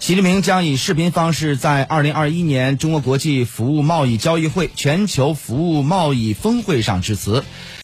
习近平将以视频方式在二零二一年中国国际服务贸易交易会全球服务贸易峰会上致辞。